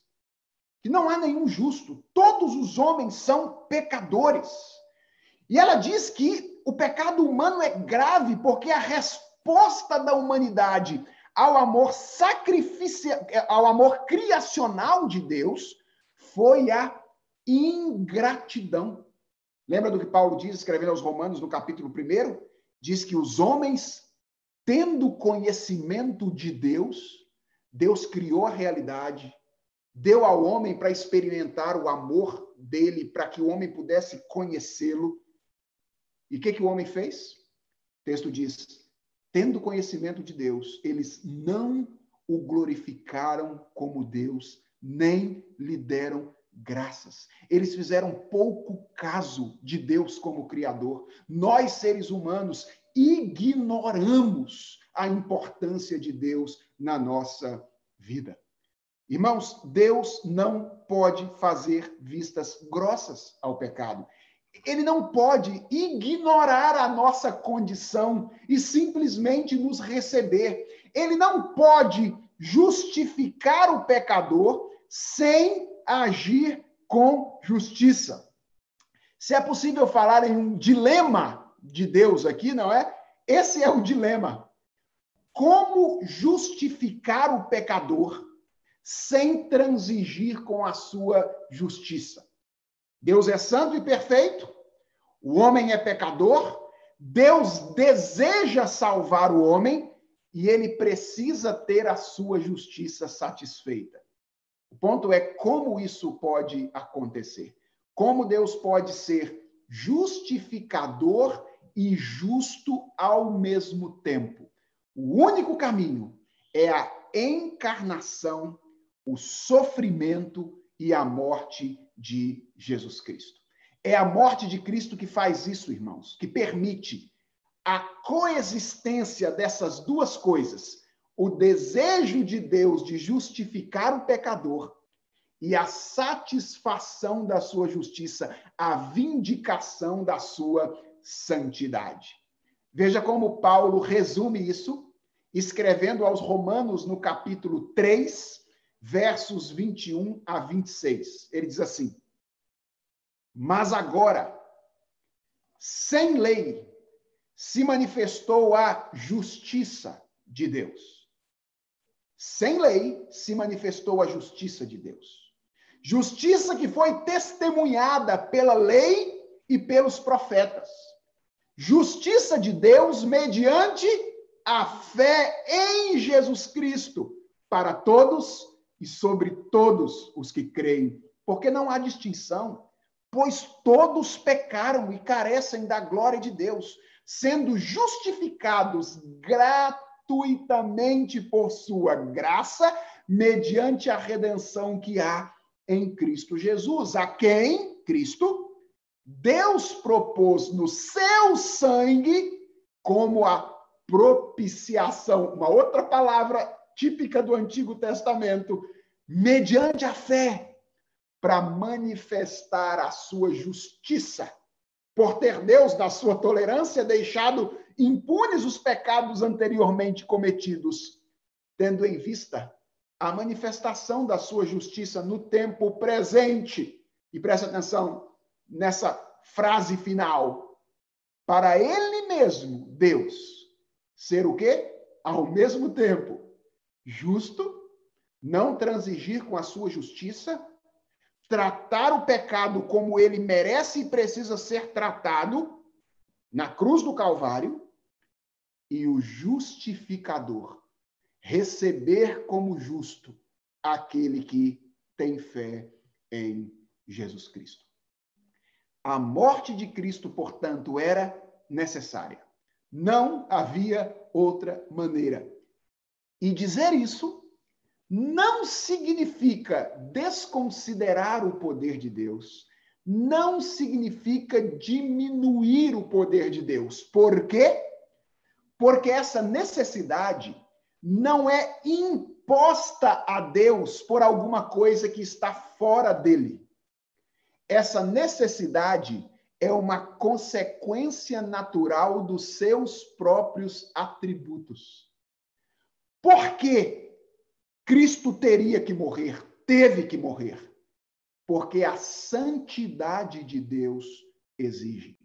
Que não há nenhum justo, todos os homens são pecadores. E ela diz que o pecado humano é grave porque a resposta da humanidade ao amor sacrificial, ao amor criacional de Deus, foi a ingratidão. Lembra do que Paulo diz, escrevendo aos Romanos, no capítulo 1? Diz que os homens, tendo conhecimento de Deus, Deus criou a realidade, deu ao homem para experimentar o amor dele, para que o homem pudesse conhecê-lo. E o que, que o homem fez? O texto diz: tendo conhecimento de Deus, eles não o glorificaram como Deus, nem lhe deram graças. Eles fizeram pouco caso de Deus como Criador. Nós, seres humanos, ignoramos a importância de Deus na nossa vida. Irmãos, Deus não pode fazer vistas grossas ao pecado ele não pode ignorar a nossa condição e simplesmente nos receber. Ele não pode justificar o pecador sem agir com justiça. Se é possível falar em um dilema de Deus aqui, não é? Esse é o dilema. Como justificar o pecador sem transigir com a sua justiça? Deus é santo e perfeito, o homem é pecador, Deus deseja salvar o homem e ele precisa ter a sua justiça satisfeita. O ponto é como isso pode acontecer. Como Deus pode ser justificador e justo ao mesmo tempo. O único caminho é a encarnação, o sofrimento e a morte de Jesus Cristo. É a morte de Cristo que faz isso, irmãos, que permite a coexistência dessas duas coisas: o desejo de Deus de justificar o pecador e a satisfação da sua justiça, a vindicação da sua santidade. Veja como Paulo resume isso, escrevendo aos Romanos no capítulo 3, versos 21 a 26. Ele diz assim: Mas agora, sem lei, se manifestou a justiça de Deus. Sem lei se manifestou a justiça de Deus. Justiça que foi testemunhada pela lei e pelos profetas. Justiça de Deus mediante a fé em Jesus Cristo para todos e sobre todos os que creem, porque não há distinção, pois todos pecaram e carecem da glória de Deus, sendo justificados gratuitamente por sua graça, mediante a redenção que há em Cristo Jesus, a quem? Cristo. Deus propôs no seu sangue como a propiciação, uma outra palavra típica do Antigo Testamento, mediante a fé, para manifestar a sua justiça, por ter Deus, na sua tolerância, deixado impunes os pecados anteriormente cometidos, tendo em vista a manifestação da sua justiça no tempo presente. E preste atenção nessa frase final. Para ele mesmo, Deus, ser o quê? Ao mesmo tempo, justo, não transigir com a sua justiça, tratar o pecado como ele merece e precisa ser tratado na cruz do Calvário, e o justificador, receber como justo aquele que tem fé em Jesus Cristo. A morte de Cristo, portanto, era necessária. Não havia outra maneira. E dizer isso não significa desconsiderar o poder de Deus, não significa diminuir o poder de Deus. Por quê? Porque essa necessidade não é imposta a Deus por alguma coisa que está fora dele. Essa necessidade é uma consequência natural dos seus próprios atributos. Por que Cristo teria que morrer? Teve que morrer. Porque a santidade de Deus exige.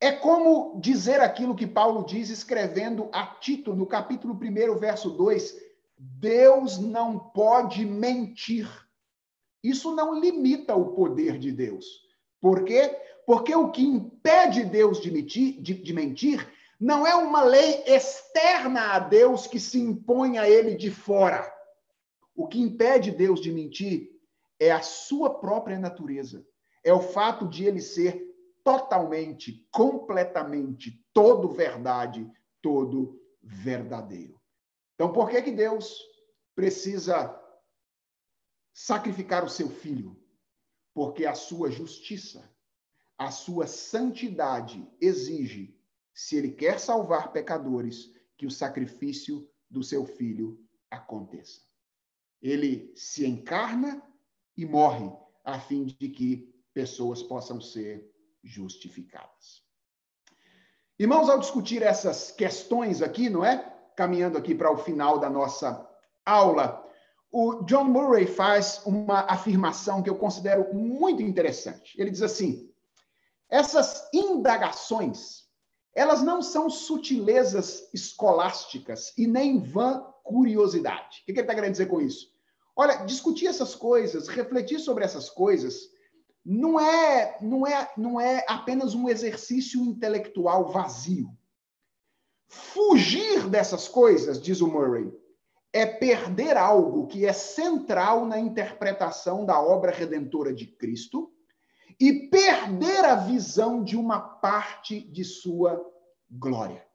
É como dizer aquilo que Paulo diz escrevendo a Tito, no capítulo 1, verso 2: Deus não pode mentir. Isso não limita o poder de Deus. Por quê? Porque o que impede Deus de mentir, de, de mentir não é uma lei externa a Deus que se impõe a ele de fora. O que impede Deus de mentir é a sua própria natureza. É o fato de ele ser totalmente, completamente, todo verdade, todo verdadeiro. Então, por que que Deus precisa sacrificar o seu filho? Porque a sua justiça a sua santidade exige, se ele quer salvar pecadores, que o sacrifício do seu filho aconteça. Ele se encarna e morre a fim de que pessoas possam ser justificadas. Irmãos, ao discutir essas questões aqui, não é? Caminhando aqui para o final da nossa aula, o John Murray faz uma afirmação que eu considero muito interessante. Ele diz assim: essas indagações, elas não são sutilezas escolásticas e nem vã curiosidade. O que ele está querendo dizer com isso? Olha, discutir essas coisas, refletir sobre essas coisas, não é, não é, não é apenas um exercício intelectual vazio. Fugir dessas coisas, diz o Murray, é perder algo que é central na interpretação da obra redentora de Cristo e perder a visão de uma parte de sua glória.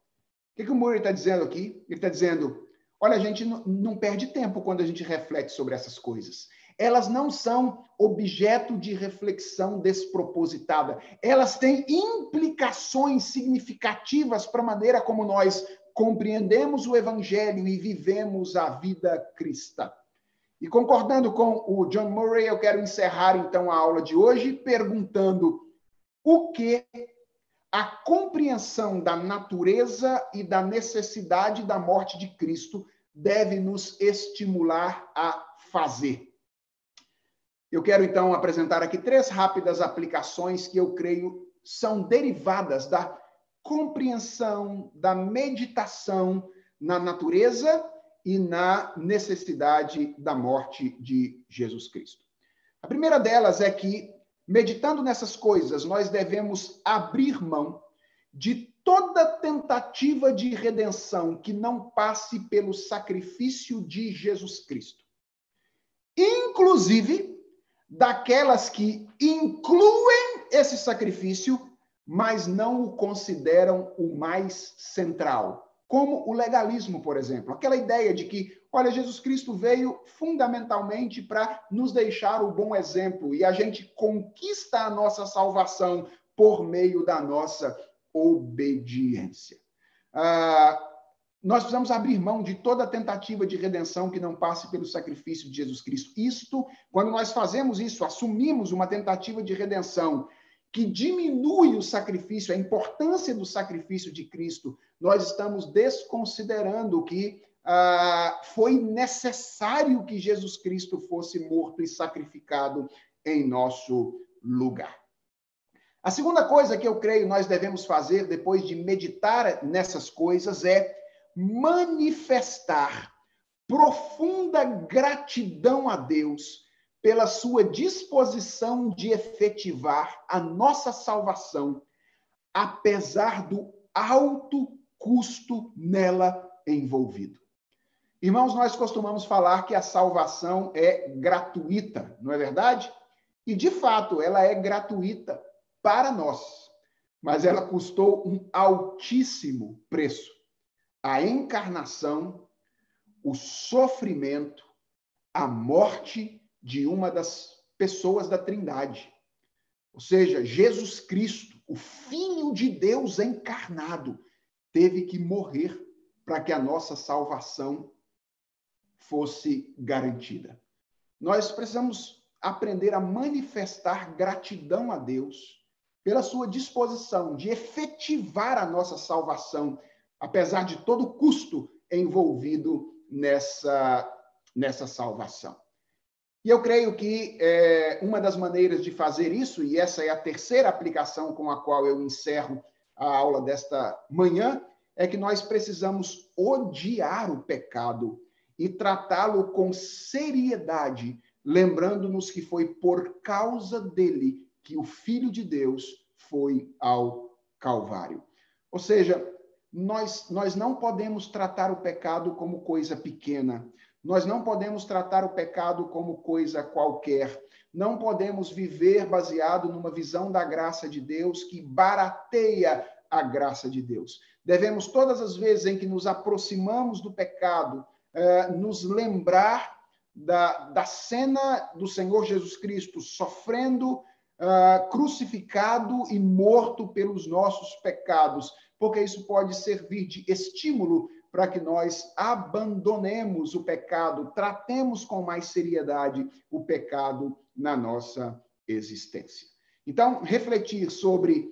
O que, que o Murray está dizendo aqui? Ele está dizendo: olha, a gente não, não perde tempo quando a gente reflete sobre essas coisas. Elas não são objeto de reflexão despropositada. Elas têm implicações significativas para a maneira como nós compreendemos o Evangelho e vivemos a vida cristã. E concordando com o John Murray, eu quero encerrar então a aula de hoje perguntando o que a compreensão da natureza e da necessidade da morte de Cristo deve nos estimular a fazer. Eu quero então apresentar aqui três rápidas aplicações que eu creio são derivadas da compreensão, da meditação na natureza e na necessidade da morte de Jesus Cristo. A primeira delas é que, meditando nessas coisas, nós devemos abrir mão de toda tentativa de redenção que não passe pelo sacrifício de Jesus Cristo. Inclusive daquelas que incluem esse sacrifício, mas não o consideram o mais central, como o legalismo, por exemplo. Aquela ideia de que, olha, Jesus Cristo veio fundamentalmente para nos deixar o bom exemplo e a gente conquista a nossa salvação por meio da nossa obediência. Ah, nós precisamos abrir mão de toda tentativa de redenção que não passe pelo sacrifício de Jesus Cristo. Isto, quando nós fazemos isso, assumimos uma tentativa de redenção que diminui o sacrifício, a importância do sacrifício de Cristo, nós estamos desconsiderando que ah, foi necessário que Jesus Cristo fosse morto e sacrificado em nosso lugar. A segunda coisa que eu creio nós devemos fazer depois de meditar nessas coisas é manifestar profunda gratidão a Deus pela sua disposição de efetivar a nossa salvação, apesar do alto custo nela envolvido. Irmãos, nós costumamos falar que a salvação é gratuita, não é verdade? E de fato, ela é gratuita para nós, mas ela custou um altíssimo preço. A encarnação, o sofrimento, a morte de uma das pessoas da Trindade. Ou seja, Jesus Cristo, o Filho de Deus encarnado, teve que morrer para que a nossa salvação fosse garantida. Nós precisamos aprender a manifestar gratidão a Deus pela sua disposição de efetivar a nossa salvação, apesar de todo o custo envolvido nessa, nessa salvação. E eu creio que é, uma das maneiras de fazer isso, e essa é a terceira aplicação com a qual eu encerro a aula desta manhã, é que nós precisamos odiar o pecado e tratá-lo com seriedade, lembrando-nos que foi por causa dele que o Filho de Deus foi ao Calvário. Ou seja, nós, nós não podemos tratar o pecado como coisa pequena, nós não podemos tratar o pecado como coisa qualquer, não podemos viver baseado numa visão da graça de Deus que barateia a graça de Deus. Devemos, todas as vezes em que nos aproximamos do pecado, eh, nos lembrar da, da cena do Senhor Jesus Cristo sofrendo uh, crucificado e morto pelos nossos pecados, porque isso pode servir de estímulo para que nós abandonemos o pecado, tratemos com mais seriedade o pecado na nossa existência. Então, refletir sobre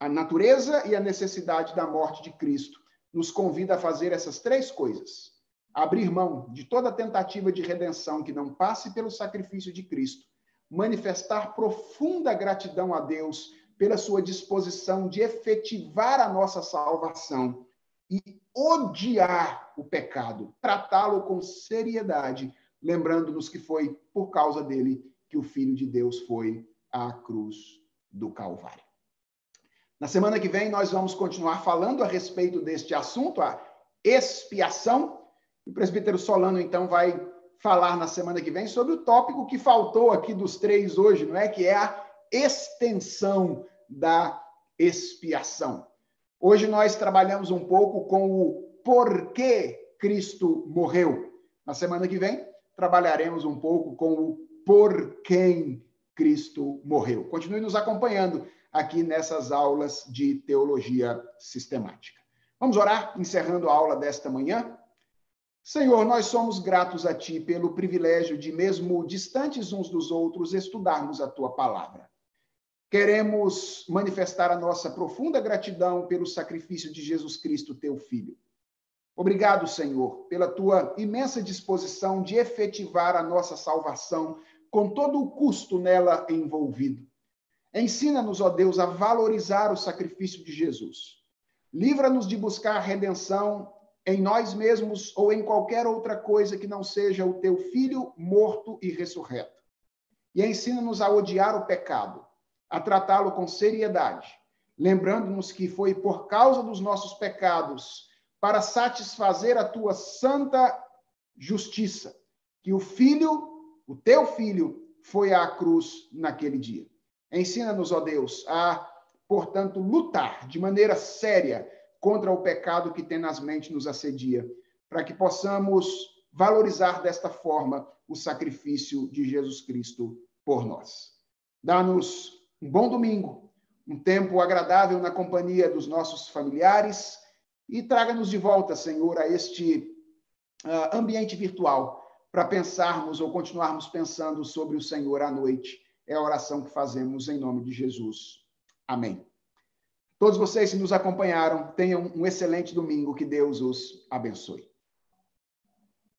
a natureza e a necessidade da morte de Cristo nos convida a fazer essas três coisas: abrir mão de toda tentativa de redenção que não passe pelo sacrifício de Cristo, manifestar profunda gratidão a Deus pela sua disposição de efetivar a nossa salvação e odiar o pecado, tratá-lo com seriedade, lembrando-nos que foi por causa dele que o Filho de Deus foi à cruz do Calvário. Na semana que vem, nós vamos continuar falando a respeito deste assunto, a expiação. O presbítero Solano, então, vai falar na semana que vem sobre o tópico que faltou aqui dos três hoje, não é? Que é a extensão da expiação. Hoje nós trabalhamos um pouco com o porquê Cristo morreu. Na semana que vem trabalharemos um pouco com o por quem Cristo morreu. Continue nos acompanhando aqui nessas aulas de teologia sistemática. Vamos orar, encerrando a aula desta manhã. Senhor, nós somos gratos a Ti pelo privilégio de, mesmo distantes uns dos outros, estudarmos a Tua palavra. Queremos manifestar a nossa profunda gratidão pelo sacrifício de Jesus Cristo, Teu Filho. Obrigado, Senhor, pela Tua imensa disposição de efetivar a nossa salvação com todo o custo nela envolvido. Ensina-nos, ó Deus, a valorizar o sacrifício de Jesus Livra-nos de buscar redenção em nós mesmos ou em qualquer outra coisa que não seja o teu filho morto e ressurreto. E ensina-nos a odiar o pecado, a tratá-lo com seriedade, lembrando-nos que foi por causa dos nossos pecados, para satisfazer a tua santa justiça, que o filho, o teu filho, foi à cruz naquele dia. Ensina-nos, ó Deus, a, portanto, lutar de maneira séria contra o pecado que tenazmente nos assedia, para que possamos valorizar desta forma o sacrifício de Jesus Cristo por nós. Dá-nos um bom domingo, um tempo agradável na companhia dos nossos familiares e traga-nos de volta, Senhor, a este uh, ambiente virtual para pensarmos ou continuarmos pensando sobre o Senhor à noite. É a oração que fazemos em nome de Jesus. Amém. Todos vocês que nos acompanharam, tenham um excelente domingo. Que Deus os abençoe.